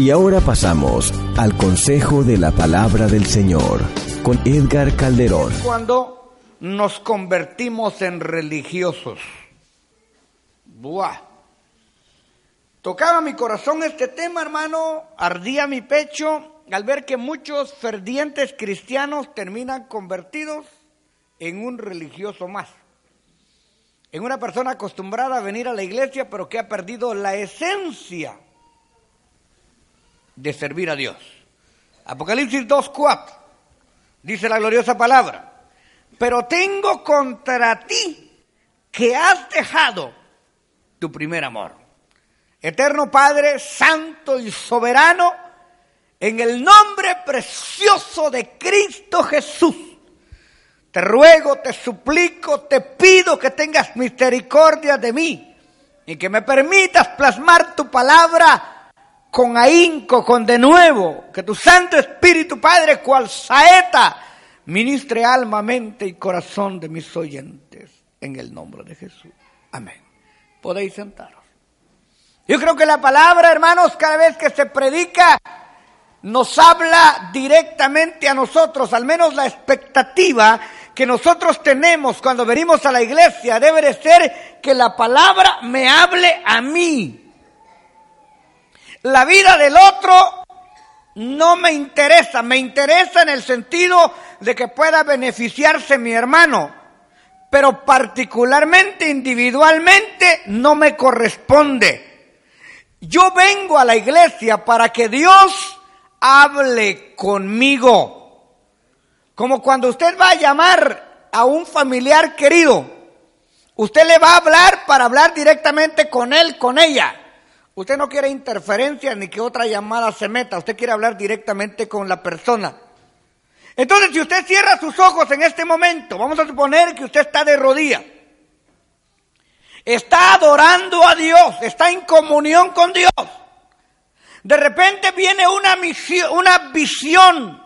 Y ahora pasamos al consejo de la palabra del Señor con Edgar Calderón. Cuando nos convertimos en religiosos. Buah. Tocaba mi corazón este tema, hermano, ardía mi pecho al ver que muchos fervientes cristianos terminan convertidos en un religioso más. En una persona acostumbrada a venir a la iglesia, pero que ha perdido la esencia de servir a Dios. Apocalipsis 2.4 dice la gloriosa palabra, pero tengo contra ti que has dejado tu primer amor. Eterno Padre, Santo y Soberano, en el nombre precioso de Cristo Jesús, te ruego, te suplico, te pido que tengas misericordia de mí y que me permitas plasmar tu palabra con ahínco, con de nuevo, que tu Santo Espíritu Padre, cual saeta, ministre alma, mente y corazón de mis oyentes, en el nombre de Jesús. Amén. Podéis sentaros. Yo creo que la palabra, hermanos, cada vez que se predica, nos habla directamente a nosotros, al menos la expectativa que nosotros tenemos cuando venimos a la iglesia debe de ser que la palabra me hable a mí. La vida del otro no me interesa, me interesa en el sentido de que pueda beneficiarse mi hermano, pero particularmente, individualmente, no me corresponde. Yo vengo a la iglesia para que Dios hable conmigo. Como cuando usted va a llamar a un familiar querido, usted le va a hablar para hablar directamente con él, con ella. Usted no quiere interferencia ni que otra llamada se meta, usted quiere hablar directamente con la persona. Entonces, si usted cierra sus ojos en este momento, vamos a suponer que usted está de rodillas está adorando a Dios, está en comunión con Dios. De repente viene una, misión, una visión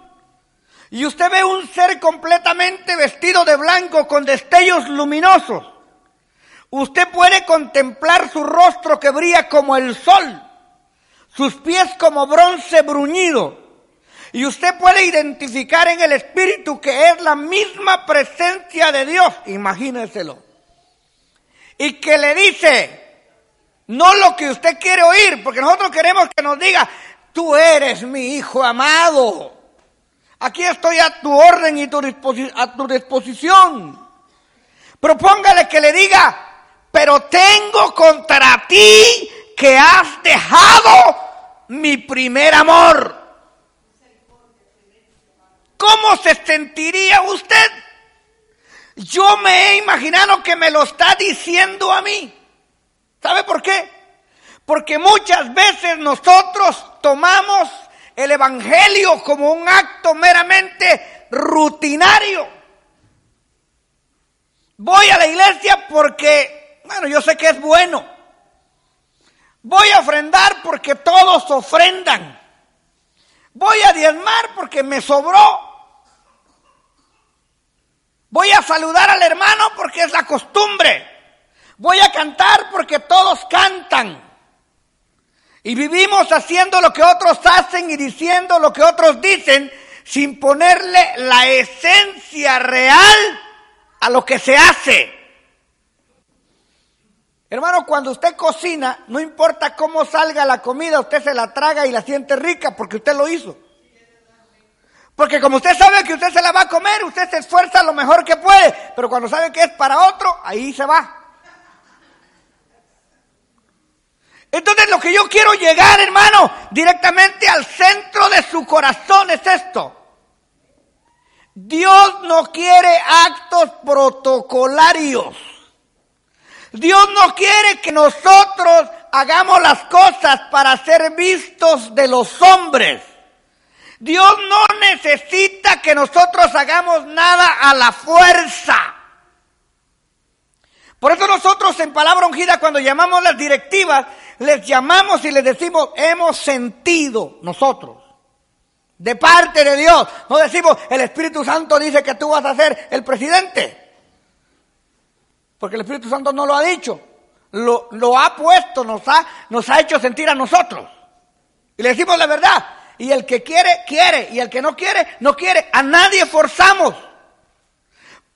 y usted ve un ser completamente vestido de blanco con destellos luminosos. Usted puede contemplar su rostro que brilla como el sol, sus pies como bronce bruñido. Y usted puede identificar en el Espíritu que es la misma presencia de Dios. Imagíneselo y que le dice, no lo que usted quiere oír, porque nosotros queremos que nos diga, tú eres mi hijo amado. Aquí estoy a tu orden y a tu disposición. Propóngale que le diga, pero tengo contra ti que has dejado mi primer amor. ¿Cómo se sentiría usted? Yo me he imaginado que me lo está diciendo a mí. ¿Sabe por qué? Porque muchas veces nosotros tomamos el Evangelio como un acto meramente rutinario. Voy a la iglesia porque, bueno, yo sé que es bueno. Voy a ofrendar porque todos ofrendan. Voy a diezmar porque me sobró. Voy a saludar al hermano porque es la costumbre. Voy a cantar porque todos cantan. Y vivimos haciendo lo que otros hacen y diciendo lo que otros dicen sin ponerle la esencia real a lo que se hace. Hermano, cuando usted cocina, no importa cómo salga la comida, usted se la traga y la siente rica porque usted lo hizo. Porque como usted sabe que usted se la va a comer, usted se esfuerza lo mejor que puede, pero cuando sabe que es para otro, ahí se va. Entonces lo que yo quiero llegar, hermano, directamente al centro de su corazón es esto. Dios no quiere actos protocolarios. Dios no quiere que nosotros hagamos las cosas para ser vistos de los hombres. Dios no necesita que nosotros hagamos nada a la fuerza. Por eso nosotros en palabra ungida cuando llamamos las directivas, les llamamos y les decimos, hemos sentido nosotros. De parte de Dios. No decimos, el Espíritu Santo dice que tú vas a ser el presidente. Porque el Espíritu Santo no lo ha dicho. Lo, ha puesto, nos ha, nos ha hecho sentir a nosotros. Y le decimos la verdad. Y el que quiere, quiere. Y el que no quiere, no quiere. A nadie forzamos.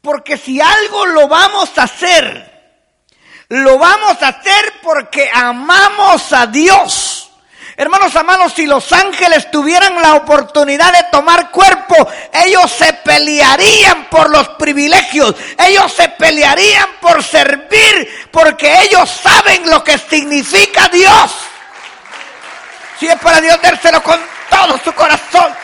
Porque si algo lo vamos a hacer, lo vamos a hacer porque amamos a Dios. Hermanos amados, si los ángeles tuvieran la oportunidad de tomar cuerpo, ellos se pelearían por los privilegios, ellos se pelearían por servir, porque ellos saben lo que significa Dios. Si es para Dios, dárselo con todo su corazón.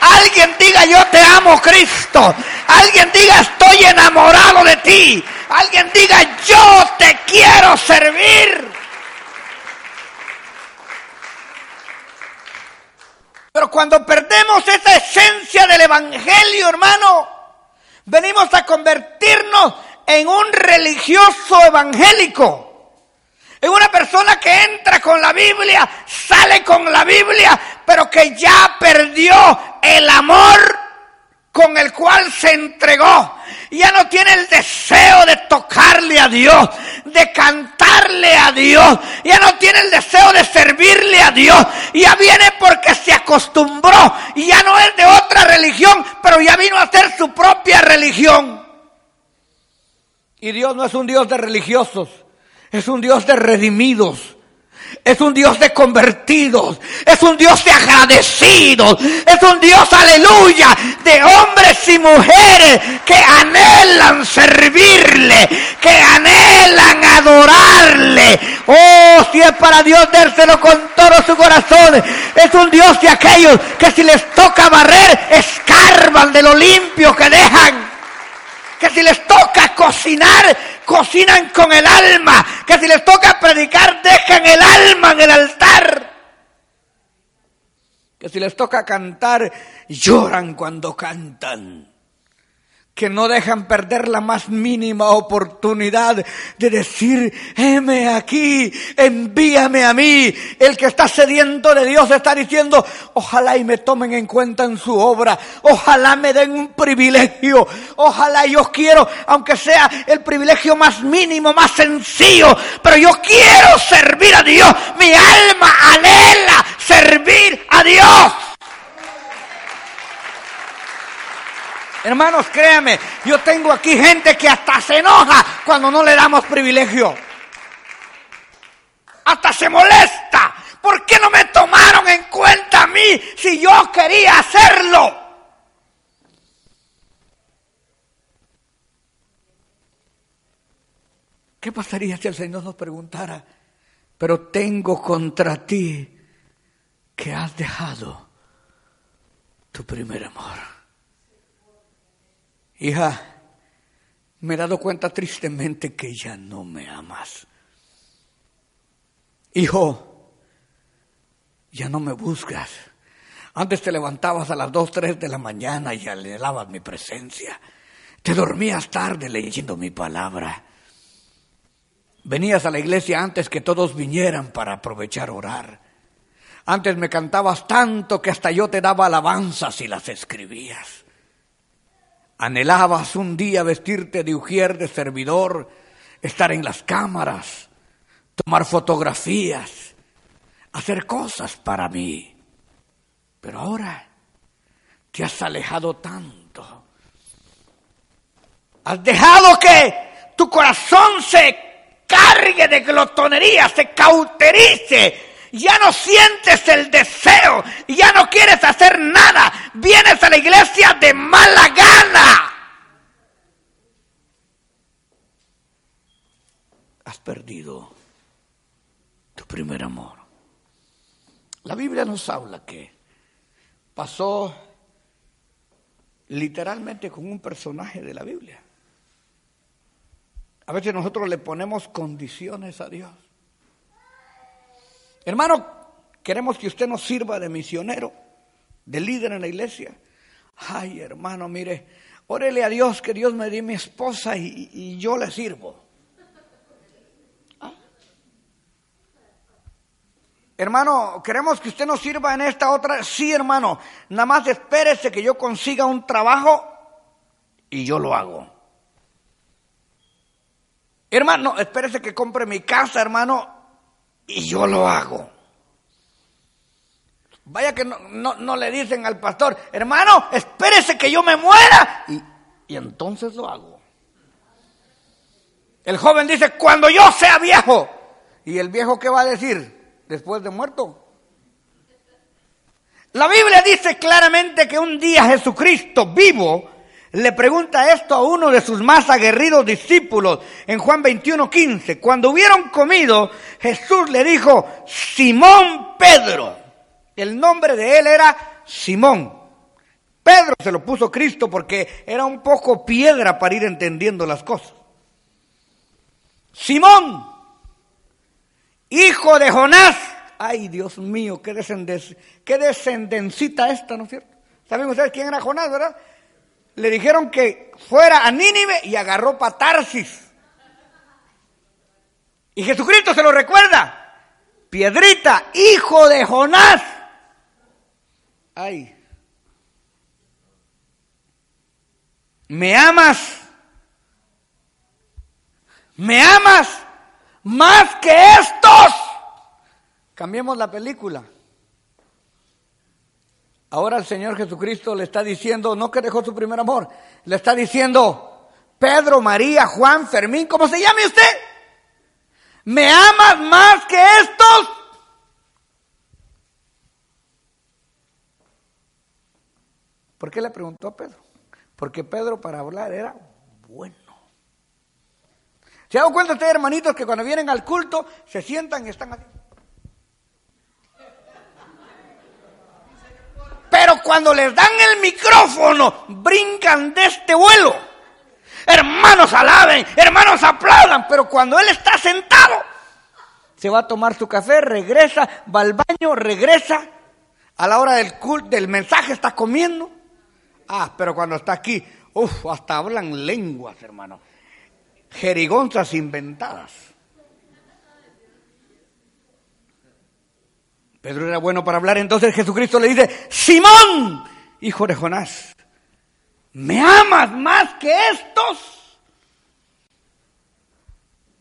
Alguien diga yo te amo Cristo. Alguien diga estoy enamorado de ti. Alguien diga yo te quiero servir. Pero cuando perdemos esa esencia del Evangelio, hermano, venimos a convertirnos en un religioso evangélico. En una persona que entra con la Biblia, sale con la Biblia, pero que ya perdió el amor con el cual se entregó. Ya no tiene el deseo de tocarle a Dios, de cantarle a Dios. Ya no tiene el deseo de servirle a Dios. Ya viene porque se acostumbró. Y ya no es de otra religión, pero ya vino a hacer su propia religión. Y Dios no es un Dios de religiosos, es un Dios de redimidos. Es un Dios de convertidos. Es un Dios de agradecidos. Es un Dios, aleluya, de hombres y mujeres que anhelan servirle, que anhelan adorarle. Oh, si es para Dios dárselo con todo su corazón. Es un Dios de aquellos que si les toca barrer, escarban de lo limpio que dejan. Que si les toca cocinar, cocinan con el alma, que si les toca predicar, dejan el alma en el altar. Que si les toca cantar, lloran cuando cantan que no dejan perder la más mínima oportunidad de decir, heme aquí, envíame a mí. El que está sediento de Dios está diciendo, ojalá y me tomen en cuenta en su obra, ojalá me den un privilegio, ojalá yo quiero, aunque sea el privilegio más mínimo, más sencillo, pero yo quiero servir a Dios. Mi alma anhela servir a Dios. Hermanos, créame, yo tengo aquí gente que hasta se enoja cuando no le damos privilegio. Hasta se molesta. ¿Por qué no me tomaron en cuenta a mí si yo quería hacerlo? ¿Qué pasaría si el Señor nos preguntara, pero tengo contra ti que has dejado tu primer amor? Hija, me he dado cuenta tristemente que ya no me amas. Hijo, ya no me buscas. Antes te levantabas a las dos, tres de la mañana y anhelabas mi presencia. Te dormías tarde leyendo mi palabra. Venías a la iglesia antes que todos vinieran para aprovechar orar. Antes me cantabas tanto que hasta yo te daba alabanzas y las escribías. Anhelabas un día vestirte de ujier de servidor, estar en las cámaras, tomar fotografías, hacer cosas para mí. Pero ahora te has alejado tanto. Has dejado que tu corazón se cargue de glotonería, se cauterice ya no sientes el deseo, ya no quieres hacer nada, vienes a la iglesia de mala gana. Has perdido tu primer amor. La Biblia nos habla que pasó literalmente con un personaje de la Biblia. A veces nosotros le ponemos condiciones a Dios. Hermano, queremos que usted nos sirva de misionero, de líder en la iglesia. Ay, hermano, mire, órele a Dios que Dios me dé mi esposa y, yo le sirvo. ¿Ah? Hermano, queremos que usted nos sirva en esta otra. Sí, hermano, nada más espérese que yo consiga un trabajo y yo lo hago. Hermano, espérese que compre mi casa, hermano, y yo lo hago. Vaya que no, no, le dicen al pastor, hermano, espérese que yo me muera. Y, y entonces lo hago. El joven dice, cuando yo sea viejo. ¿Y el viejo qué va a decir después de muerto? La Biblia dice claramente que un día Jesucristo vivo le pregunta esto a uno de sus más aguerridos discípulos en Juan 21, 15. Cuando hubieron comido, Jesús le dijo, Simón Pedro. El nombre de él era Simón. Pedro se lo puso Cristo porque era un poco piedra para ir entendiendo las cosas. Simón, hijo de Jonás. Ay, Dios mío, qué, qué descendencita esta, ¿no es cierto? ¿Saben ustedes quién era Jonás, verdad? Le dijeron que fuera a Nínive y agarró patarsis. Y Jesucristo se lo recuerda. Piedrita, hijo de Jonás. Ay. ¿Me amas? ¿Me amas más que estos? Cambiemos la película. Ahora el Señor Jesucristo le está diciendo, no que dejó su primer amor, le está diciendo, Pedro, María, Juan, Fermín, ¿cómo se llame usted? ¿Me amas más que estos? ¿Por qué le preguntó a Pedro? Porque Pedro para hablar era bueno. ¿Se dan cuenta ustedes, hermanitos, que cuando vienen al culto se sientan y están así? Pero cuando les dan el micrófono, brincan de este vuelo. Hermanos alaben, hermanos aplaudan, pero cuando él está sentado, se va a tomar su café, regresa, va al baño, regresa, a la hora del culto, del mensaje está comiendo. Ah, pero cuando está aquí, uff, hasta hablan lenguas, hermano. Jerigonzas inventadas. Pedro era bueno para hablar, entonces Jesucristo le dice, Simón, hijo de Jonás, ¿me amas más que estos?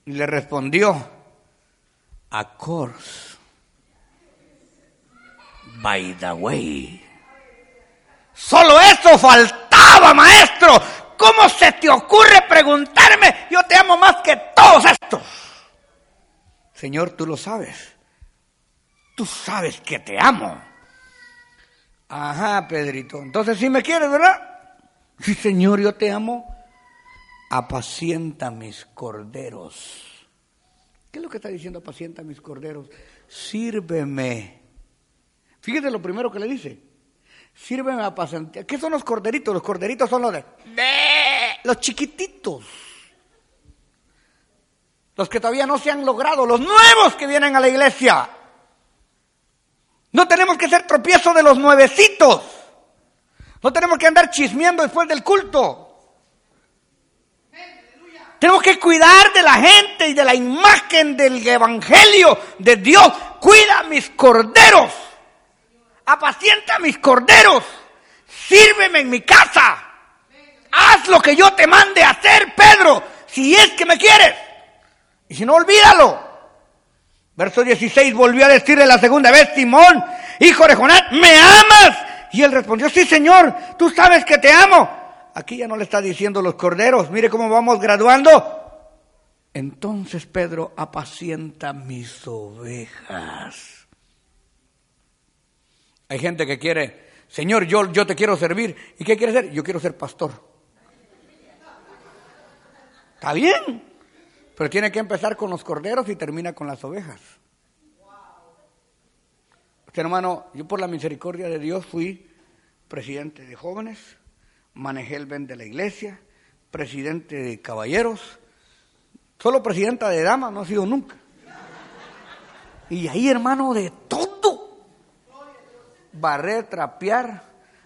Y le respondió, a course, by the way. Solo eso faltaba, maestro. ¿Cómo se te ocurre preguntarme? Yo te amo más que todos estos. Señor, tú lo sabes. Tú sabes que te amo. Ajá, Pedrito. Entonces sí me quieres, ¿verdad? Sí, Señor, yo te amo. Apacienta mis corderos. ¿Qué es lo que está diciendo apacienta mis corderos? Sírveme. Fíjate lo primero que le dice. Sírveme a apacentar. ¿Qué son los corderitos? Los corderitos son los de... Los chiquititos. Los que todavía no se han logrado. Los nuevos que vienen a la iglesia. No tenemos que ser tropiezo de los nuevecitos. No tenemos que andar chismeando después del culto. Tenemos que cuidar de la gente y de la imagen del Evangelio de Dios. Cuida mis corderos. Apacienta mis corderos. Sírveme en mi casa. Haz lo que yo te mande hacer, Pedro, si es que me quieres. Y si no, olvídalo. Verso 16 volvió a decirle la segunda vez, Simón, hijo de Jonás, ¿me amas? Y él respondió, sí Señor, tú sabes que te amo. Aquí ya no le está diciendo los corderos, mire cómo vamos graduando. Entonces Pedro apacienta mis ovejas. Hay gente que quiere, Señor, yo, yo te quiero servir. ¿Y qué quiere ser? Yo quiero ser pastor. Está bien, pero tiene que empezar con los corderos y termina con las ovejas. Usted hermano, yo por la misericordia de Dios fui presidente de jóvenes, manejé el Ben de la iglesia, presidente de caballeros, solo presidenta de damas no ha sido nunca. Y ahí hermano de todo. Barrer, trapear,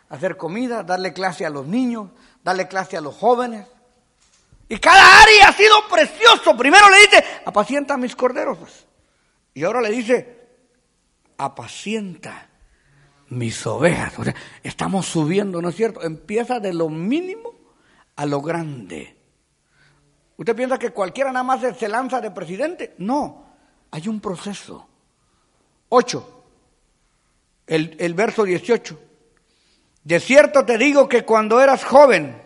hacer comida, darle clase a los niños, darle clase a los jóvenes. Y cada área ha sido precioso. Primero le dice, apacienta mis corderos. Y ahora le dice, apacienta mis ovejas. Estamos subiendo, ¿no es cierto? Empieza de lo mínimo a lo grande. ¿Usted piensa que cualquiera nada más se lanza de presidente? No, hay un proceso. Ocho. el, el verso 18. De cierto te digo que cuando eras joven,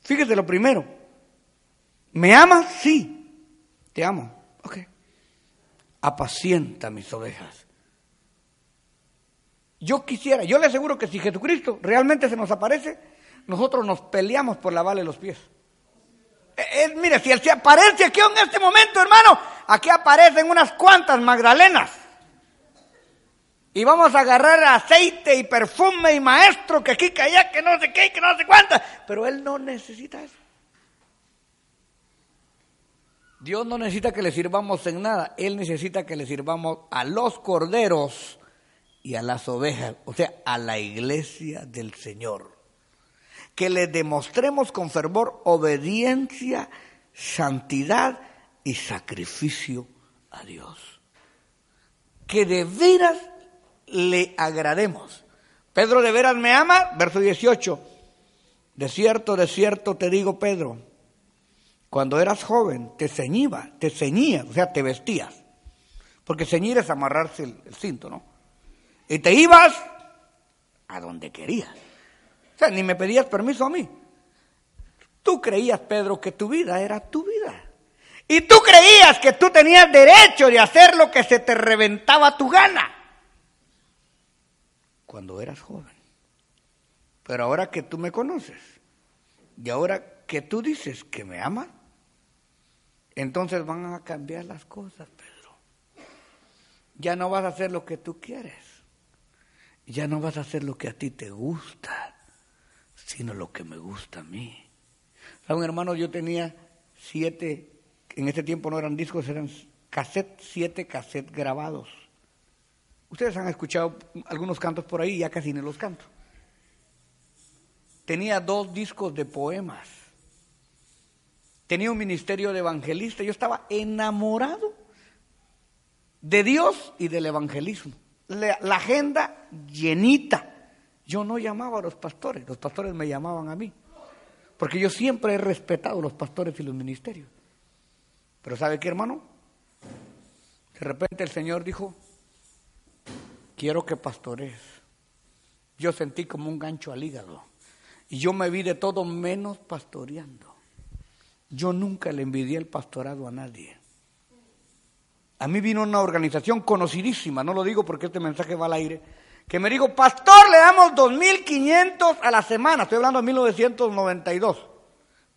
fíjese lo primero, ¿me amas? Sí, te amo. Ok. Apacienta mis ovejas. Yo quisiera, yo le aseguro que si Jesucristo realmente se nos aparece, nosotros nos peleamos por lavarle los pies. Eh, mire, si él se aparece aquí en este momento, hermano, aquí aparecen unas cuantas Magdalenas. Y vamos a agarrar aceite y perfume y maestro que aquí, que allá, que no sé qué, que no sé cuántas. Pero él no necesita eso. Dios no necesita que le sirvamos en nada. Él necesita que le sirvamos a los corderos y a las ovejas, o sea, a la iglesia del Señor. Que le demostremos con fervor obediencia, santidad y sacrificio a Dios. Que de veras le agrademos. Pedro de veras me ama, verso 18. De cierto, de cierto te digo, Pedro, cuando eras joven te ceñiba, te ceñías, o sea, te vestías. Porque ceñir es amarrarse el cinto, ¿no? Y te ibas a donde querías. O sea, ni me pedías permiso a mí. Tú creías, Pedro, que tu vida era tu vida. Y tú creías que tú tenías derecho de hacer lo que se te reventaba tu gana. Cuando eras joven. Pero ahora que tú me conoces y ahora que tú dices que me amas, entonces van a cambiar las cosas, Pedro. Ya no vas a hacer lo que tú quieres ya no vas a hacer lo que a ti te gusta, sino lo que me gusta a mí. ¿Saben, hermano? Yo tenía siete, en ese tiempo no eran discos, eran cassette, siete cassettes grabados. Ustedes han escuchado algunos cantos por ahí, ya casi ni los canto. Tenía dos discos de poemas. Tenía un ministerio de evangelista. Yo estaba enamorado de Dios y del evangelismo la, agenda llenita. Yo no llamaba a los pastores, los pastores me llamaban a mí. Porque yo siempre he respetado los pastores y los ministerios. Pero ¿sabe qué, hermano? De repente el Señor dijo, quiero que pastores. Yo sentí como un gancho al hígado. Y yo me vi de todo menos pastoreando. Yo nunca le envidié el pastorado a nadie. A mí vino una organización conocidísima, no lo digo porque este mensaje va al aire, que me dijo, pastor, le damos 2.500 a la semana, estoy hablando de 1992,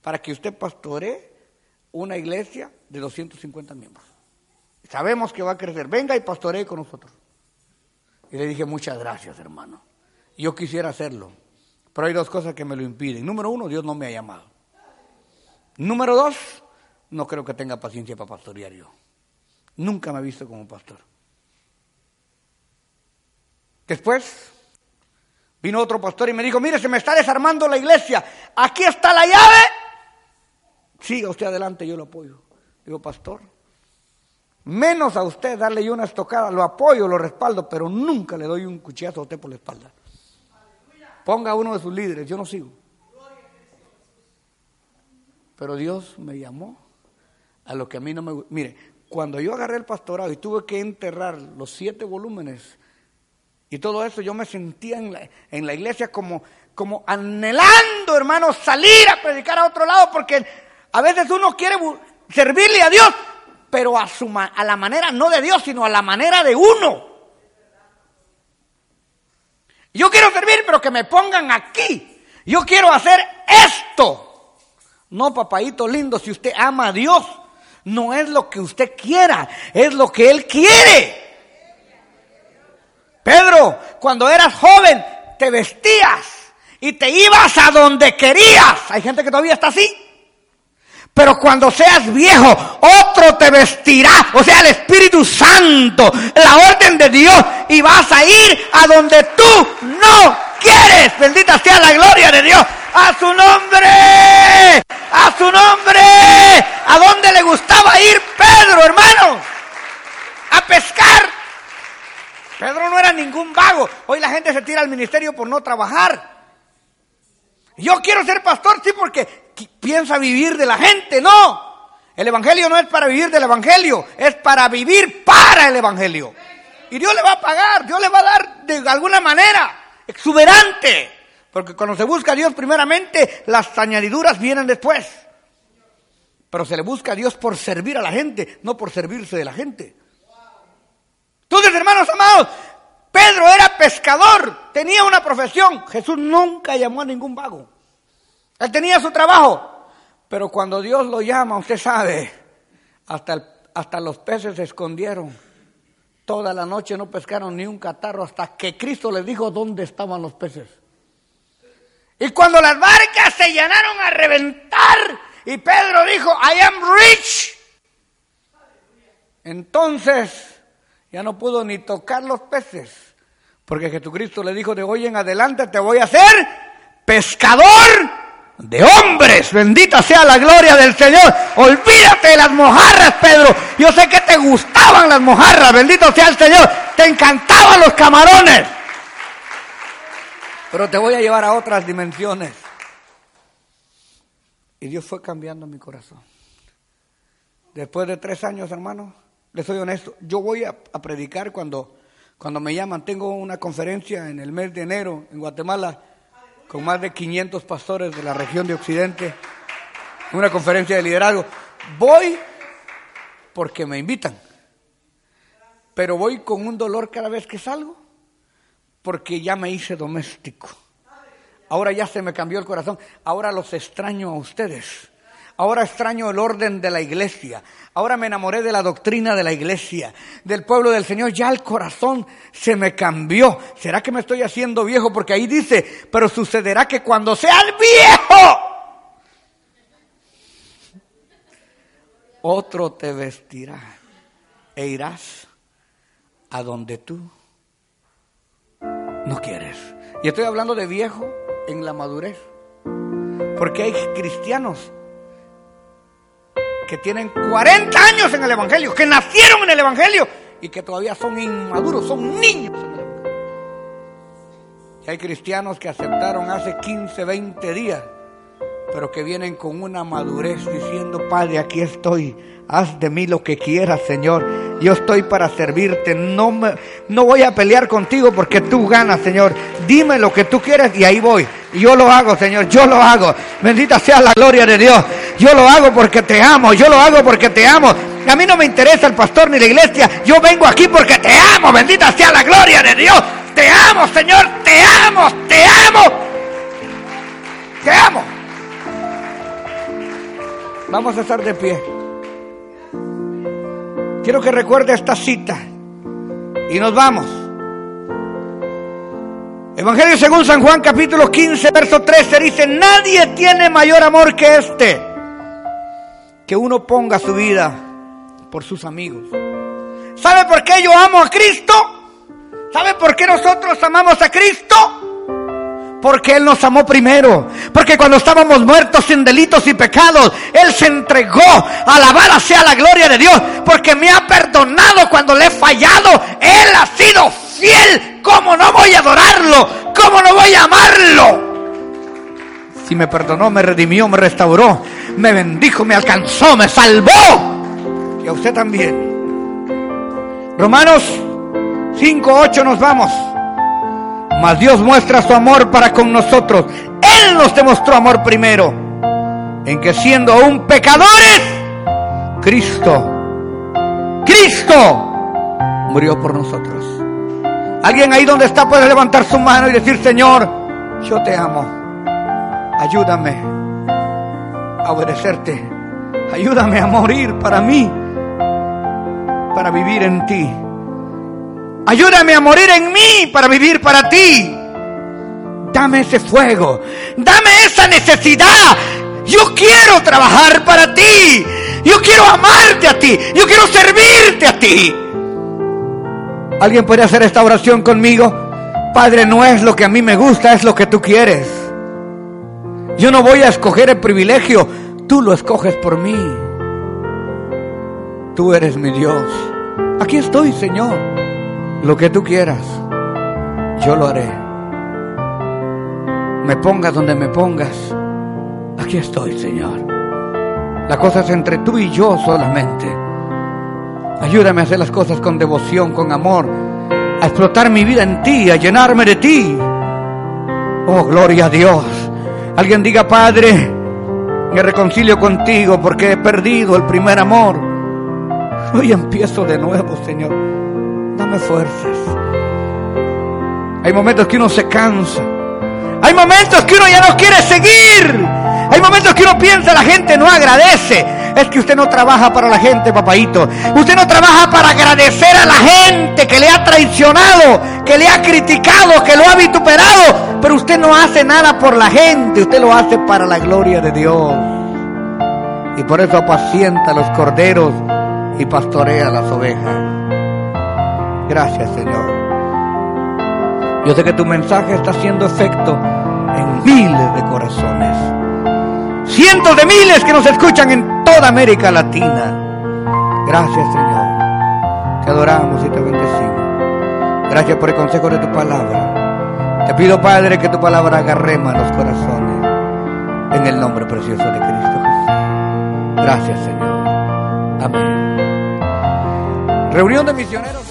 para que usted pastoree una iglesia de 250 miembros. Sabemos que va a crecer, venga y pastoree con nosotros. Y le dije, muchas gracias, hermano. Yo quisiera hacerlo, pero hay dos cosas que me lo impiden. Número uno, Dios no me ha llamado. Número dos, no creo que tenga paciencia para pastorear yo. Nunca me ha visto como pastor. Después vino otro pastor y me dijo, mire, se me está desarmando la iglesia, aquí está la llave. Siga usted adelante, yo lo apoyo. Digo, pastor, menos a usted darle yo una estocada, lo apoyo, lo respaldo, pero nunca le doy un cuchillazo a usted por la espalda. Ponga uno de sus líderes, yo no sigo. Pero Dios me llamó a lo que a mí no me... Mire, cuando yo agarré el pastorado y tuve que enterrar los siete volúmenes y todo eso, yo me sentía en la, en la iglesia como, como anhelando, hermanos, salir a predicar a otro lado, porque a veces uno quiere servirle a Dios, pero a, su, a la manera no de Dios, sino a la manera de uno. Yo quiero servir, pero que me pongan aquí. Yo quiero hacer esto. No, papadito lindo, si usted ama a Dios, no es lo que usted quiera, es lo que Él quiere. Pedro, cuando eras joven, te vestías y te ibas a donde querías. Hay gente que todavía está así. Pero cuando seas viejo, otro te vestirá, o sea, el Espíritu Santo, la orden de Dios, y vas a ir a donde tú no quieres. Bendita sea la gloria de Dios a su nombre, a su nombre. ¿A dónde le gustaba ir Pedro, hermano? A pescar. Pedro no era ningún vago. Hoy la gente se tira al ministerio por no trabajar. Yo quiero ser pastor, sí, porque piensa vivir de la gente. No. El Evangelio no es para vivir del Evangelio, es para vivir para el Evangelio. Y Dios le va a pagar, Dios le va a dar de alguna manera, exuberante. Porque cuando se busca a Dios primeramente, las añadiduras vienen después. Pero se le busca a Dios por servir a la gente, no por servirse de la gente. Entonces, hermanos amados, Pedro era pescador, tenía una profesión. Jesús nunca llamó a ningún vago. Él tenía su trabajo. Pero cuando Dios lo llama, usted sabe, hasta, hasta los peces se escondieron. Toda la noche no pescaron ni un catarro hasta que Cristo les dijo dónde estaban los peces. Y cuando las barcas se llenaron a reventar y Pedro dijo, I am rich. Entonces ya no pudo ni tocar los peces, porque Jesucristo le dijo de hoy en adelante te voy a hacer pescador de hombres. Bendita sea la gloria del Señor. Olvídate de las mojarras, Pedro. Yo sé que te gustaban las mojarras. Bendito sea el Señor. Te encantaban los camarones. Pero te voy a llevar a otras dimensiones. Y Dios fue cambiando mi corazón. Después de tres años, hermano, les soy honesto, yo voy a, a predicar cuando, cuando me llaman. Tengo una conferencia en el mes de enero en Guatemala con más de 500 pastores de la región de Occidente, una conferencia de liderazgo. Voy porque me invitan, pero voy con un dolor cada vez que salgo, porque ya me hice doméstico. Ahora ya se me cambió el corazón, ahora los extraño a ustedes. Ahora extraño el orden de la iglesia. Ahora me enamoré de la doctrina de la iglesia, del pueblo del Señor. Ya el corazón se me cambió. ¿Será que me estoy haciendo viejo? Porque ahí dice, pero sucederá que cuando seas viejo, otro te vestirá e irás a donde tú no quieres. Y estoy hablando de viejo en la madurez. Porque hay cristianos que tienen 40 años en el Evangelio, que nacieron en el Evangelio y que todavía son inmaduros, son niños. Y hay cristianos que aceptaron hace 15, 20 días, pero que vienen con una madurez diciendo, Padre, aquí estoy, haz de mí lo que quieras, Señor. Yo estoy para servirte, no, me, no voy a pelear contigo porque tú ganas, Señor. Dime lo que tú quieres y ahí voy. Yo lo hago, Señor, yo lo hago. Bendita sea la gloria de Dios. Yo lo hago porque te amo, yo lo hago porque te amo. A mí no me interesa el pastor ni la iglesia. Yo vengo aquí porque te amo. Bendita sea la gloria de Dios. Te amo, Señor. Te amo, te amo. Te amo. Vamos a estar de pie. Quiero que recuerde esta cita. Y nos vamos. Evangelio según San Juan capítulo 15, verso 13 dice, nadie tiene mayor amor que este, que uno ponga su vida por sus amigos. ¿Sabe por qué yo amo a Cristo? ¿Sabe por qué nosotros amamos a Cristo? Porque Él nos amó primero. Porque cuando estábamos muertos sin delitos y pecados, Él se entregó. Alabada sea la gloria de Dios. Porque me ha perdonado cuando le he fallado. Él ha sido fiel. ¿Cómo no voy a adorarlo? ¿Cómo no voy a amarlo? Si me perdonó, me redimió, me restauró, me bendijo, me alcanzó, me salvó. Y a usted también. Romanos 5.8 nos vamos. Mas Dios muestra su amor para con nosotros. Él nos demostró amor primero. En que siendo aún pecadores, Cristo, Cristo murió por nosotros. Alguien ahí donde está puede levantar su mano y decir, Señor, yo te amo. Ayúdame a obedecerte. Ayúdame a morir para mí, para vivir en ti. Ayúdame a morir en mí para vivir para ti. Dame ese fuego. Dame esa necesidad. Yo quiero trabajar para ti. Yo quiero amarte a ti. Yo quiero servirte a ti. ¿Alguien puede hacer esta oración conmigo? Padre, no es lo que a mí me gusta, es lo que tú quieres. Yo no voy a escoger el privilegio, tú lo escoges por mí. Tú eres mi Dios. Aquí estoy, Señor. Lo que tú quieras, yo lo haré. Me pongas donde me pongas. Aquí estoy, Señor. La cosa es entre tú y yo solamente. Ayúdame a hacer las cosas con devoción, con amor. a explotar mi vida en ti, a llenarme de ti. Oh, gloria a Dios. Alguien diga, Padre, me reconcilio contigo porque he perdido el primer amor. Hoy empiezo de nuevo, Señor. Dame fuerzas. Hay momentos que uno se cansa. Hay momentos que uno ya no quiere seguir. Hay momentos que uno piensa la gente no agradece. Es que usted no trabaja para la gente, papadito. Usted no trabaja para agradecer a la gente que le ha traicionado, que le ha criticado, que lo ha vituperado. Pero usted no hace nada por la gente, usted lo hace para la gloria de Dios. Y por eso apacienta los corderos y pastorea las ovejas. Gracias, Señor. Yo sé que tu mensaje está haciendo efecto en miles de corazones. Cientos de miles que nos escuchan en toda América Latina. Gracias, Señor. Te adoramos y te bendecimos. Gracias por el consejo de tu palabra. Te pido, Padre, que tu palabra agarrema los corazones. En el nombre precioso de Cristo Jesús. Gracias, Señor. Amén. Reunión de misioneros.